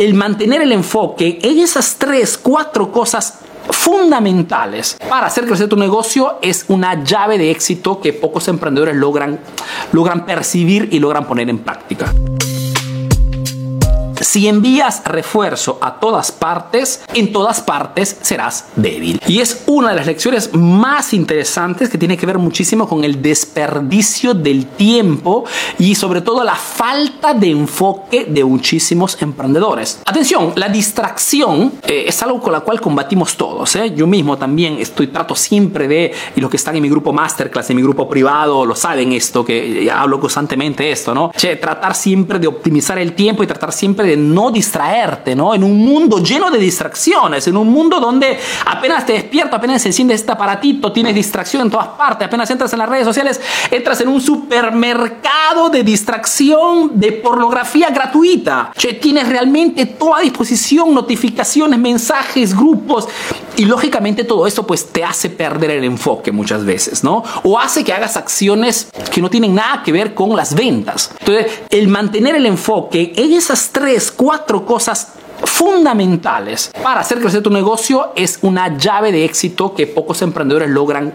el mantener el enfoque en esas tres, cuatro cosas fundamentales para hacer crecer tu negocio es una llave de éxito que pocos emprendedores logran, logran percibir y logran poner en práctica. Si envías refuerzo a todas partes, en todas partes serás débil. Y es una de las lecciones más interesantes que tiene que ver muchísimo con el desperdicio del tiempo y sobre todo la falta de enfoque de muchísimos emprendedores. Atención, la distracción eh, es algo con la cual combatimos todos. ¿eh? Yo mismo también estoy trato siempre de, y los que están en mi grupo masterclass, en mi grupo privado, lo saben esto, que hablo constantemente esto, ¿no? Che, tratar siempre de optimizar el tiempo y tratar siempre de no distraerte, ¿no? En un mundo lleno de distracciones, en un mundo donde apenas te despierto, apenas se enciende este aparatito, tienes distracción en todas partes, apenas entras en las redes sociales, entras en un supermercado de distracción de pornografía gratuita. Che, tienes realmente toda disposición, notificaciones, mensajes, grupos y lógicamente todo esto pues te hace perder el enfoque muchas veces, ¿no? O hace que hagas acciones que no tienen nada que ver con las ventas. Entonces, el mantener el enfoque en esas tres cuatro cosas fundamentales para hacer crecer tu negocio es una llave de éxito que pocos emprendedores logran,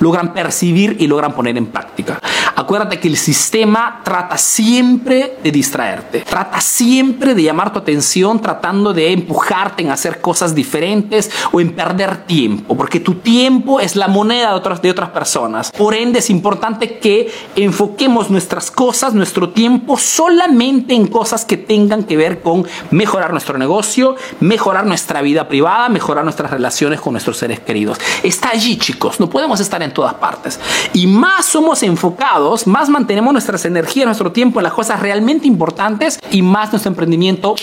logran percibir y logran poner en práctica. Acuérdate que el sistema trata siempre de distraerte, trata siempre de llamar tu atención tratando de empujarte en hacer cosas diferentes o en perder tiempo, porque tu tiempo es la moneda de otras, de otras personas. Por ende es importante que enfoquemos nuestras cosas, nuestro tiempo solamente en cosas que tengan que ver con mejorar nuestro negocio mejorar nuestra vida privada, mejorar nuestras relaciones con nuestros seres queridos. Está allí, chicos, no podemos estar en todas partes. Y más somos enfocados, más mantenemos nuestras energías, nuestro tiempo en las cosas realmente importantes y más nuestro emprendimiento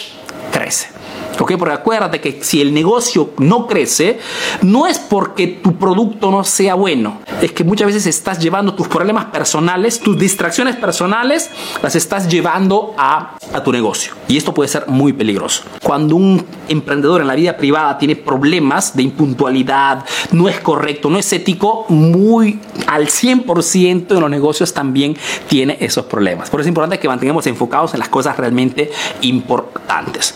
crece. ¿Ok? Porque acuérdate que si el negocio no crece, no es porque tu producto no sea bueno, es que muchas veces estás llevando tus problemas personales, tus distracciones personales, las estás llevando a, a tu negocio. Y esto puede ser muy peligroso. Cuando un emprendedor en la vida privada tiene problemas de impuntualidad, no es correcto, no es ético, muy al 100% en los negocios también tiene esos problemas. Por eso es importante que mantengamos enfocados en las cosas realmente importantes.